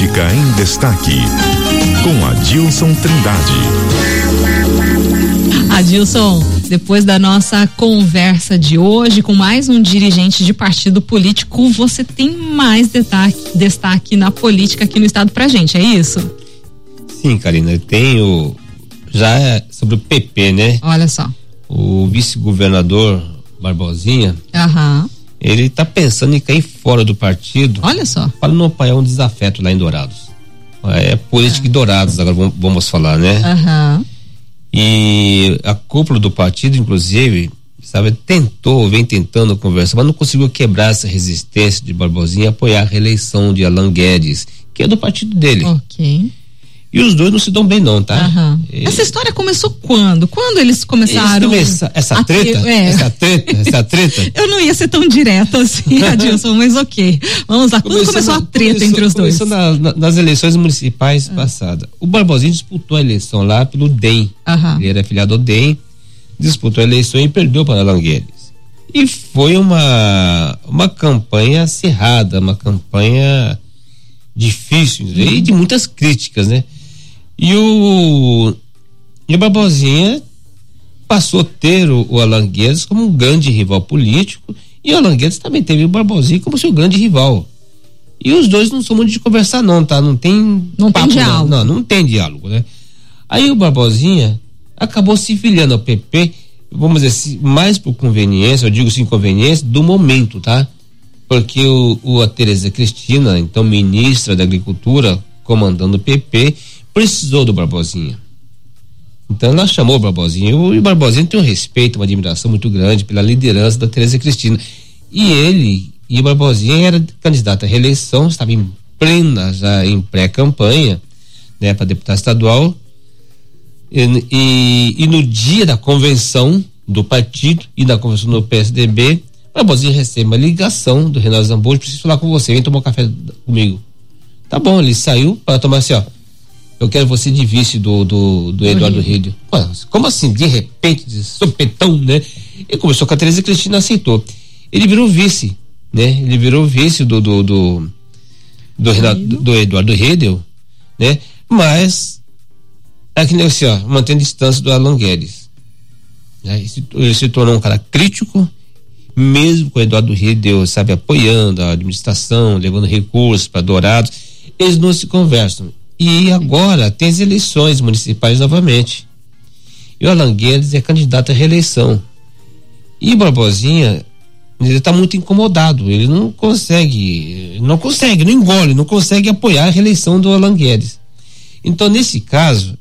Política em Destaque, com Adilson Trindade. Adilson, depois da nossa conversa de hoje com mais um dirigente de partido político, você tem mais destaque, destaque na política aqui no estado pra gente, é isso? Sim, Karina, eu tenho já sobre o PP, né? Olha só. O vice-governador Barbosinha. Aham. Ele tá pensando em cair fora do partido. Olha só. Para não apoiar um desafeto lá em Dourados. É política é. Dourados, agora vamos falar, né? Aham. E a cúpula do partido, inclusive, sabe, tentou, vem tentando conversar, mas não conseguiu quebrar essa resistência de Barbosinha e apoiar a reeleição de Alan Guedes, que é do partido dele. Ok. E os dois não se dão bem, não, tá? Uhum. E... Essa história começou quando? Quando eles começaram? Eles começam, essa treta? É. Essa treta? Essa treta? Eu não ia ser tão direta assim, Adilson, mas ok. Vamos lá. Quando começou, começou a treta começou, entre os dois? Começou na, na, nas eleições municipais uhum. passadas. O Barbosinho disputou a eleição lá pelo DEM. Uhum. Ele era afiliado ao DEM, disputou a eleição e perdeu para Alangueires. E foi uma, uma campanha acirrada, uma campanha difícil uhum. e de muitas críticas, né? E o, e o Barbosinha passou a ter o, o Alan Guedes como um grande rival político e o Alan Guedes também teve o Barbosinha como seu grande rival. E os dois não são muito de conversar não, tá? Não tem não papo, tem diálogo. Não, não, não tem diálogo, né? Aí o Barbosinha acabou se filiando ao PP, vamos dizer, mais por conveniência, eu digo sim conveniência, do momento, tá? Porque o, o a Tereza Cristina, então ministra da Agricultura, comandando o PP, precisou do Barbosinha. Então ela chamou o Barbosinha. E o Barbosinha tem um respeito, uma admiração muito grande pela liderança da Tereza Cristina. E ele e o Barbosinha era candidato à reeleição, estava em plena já em pré-campanha, né, para deputado estadual. E, e, e, no dia da convenção do partido e da convenção do PSDB, Barbosinha recebe uma ligação do Renato Zambujo, preciso falar com você, vem tomar um café comigo. Tá bom, ele saiu para tomar assim, ó eu quero você de vice do, do, do Eduardo Rídio. Como assim? De repente, de sopetão, né? Ele começou com a Tereza Cristina aceitou. Ele virou vice, né? Ele virou vice do do, do, do, Renato, do Eduardo Redel, né? Mas é que nem assim, ó, mantendo distância do Alan Guedes. Né? Ele se tornou um cara crítico, mesmo com o Eduardo Redel, sabe, apoiando a administração, levando recursos para Dourados, eles não se conversam. E agora tem as eleições municipais novamente. E o Alan Guedes é candidato à reeleição. E Barbosinha, ele está muito incomodado. Ele não consegue, não consegue, não engole, não consegue apoiar a reeleição do Alan Guedes. Então, nesse caso,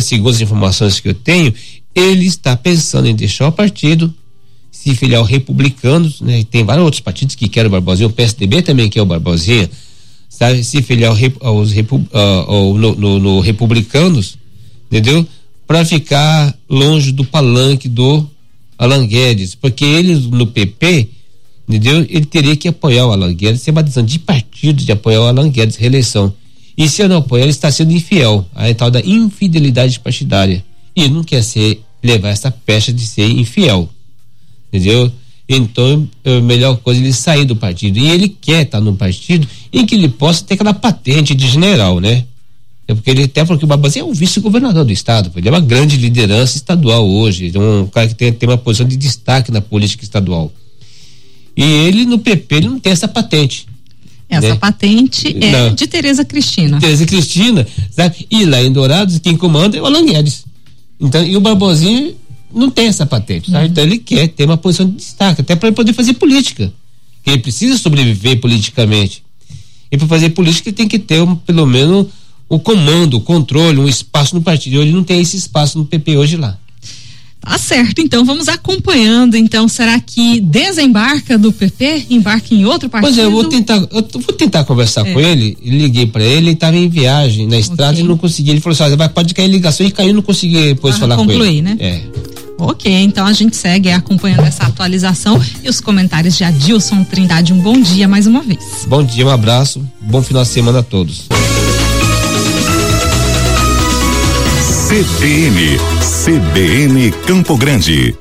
segundo as informações que eu tenho, ele está pensando em deixar o partido, se filiar ao Republicanos, né? Tem vários outros partidos que querem o Barbosinha, o PSDB também quer o Barbosinha sabe, se filiar aos, uh, no, no, no, republicanos, entendeu? Para ficar longe do palanque do Alan Guedes, porque ele no PP, entendeu? Ele teria que apoiar o Alan Guedes, ser uma decisão de partido de apoiar o Alan Guedes reeleição. E se eu não apoiar, ele está sendo infiel, a tal da infidelidade partidária. E não quer ser levar essa pecha de ser infiel. Entendeu? Então, é a melhor coisa é ele sair do partido. E ele quer estar no partido em que ele possa ter aquela patente de general, né? É porque ele até porque o Barbosinha é o vice-governador do estado, ele é uma grande liderança estadual hoje, é um cara que tem, tem uma posição de destaque na política estadual. E ele no PP ele não tem essa patente. Essa né? patente é não. de Tereza Cristina. Tereza Cristina, sabe? E lá em Dourados quem comanda é o Alan Guedes. Então, e o Barbosinha não tem essa patente, tá? Uhum. Então ele quer ter uma posição de destaque, até para poder fazer política. Ele precisa sobreviver politicamente. E para fazer política ele tem que ter um, pelo menos o comando, o controle, um espaço no partido. Ele não tem esse espaço no PP hoje lá. Tá certo, então vamos acompanhando. Então, será que desembarca do PP, embarca em outro partido? Pois é, eu vou tentar, eu vou tentar conversar é. com ele. Liguei para ele, ele estava em viagem na estrada okay. e não consegui. Ele falou assim: pode cair ligação e caiu, não consegui depois ah, falar concluir, com ele. né? É. Ok, então a gente segue acompanhando essa atualização e os comentários de Adilson Trindade. Um bom dia mais uma vez. Bom dia, um abraço, bom final de semana a todos. CBN, CBN Campo Grande.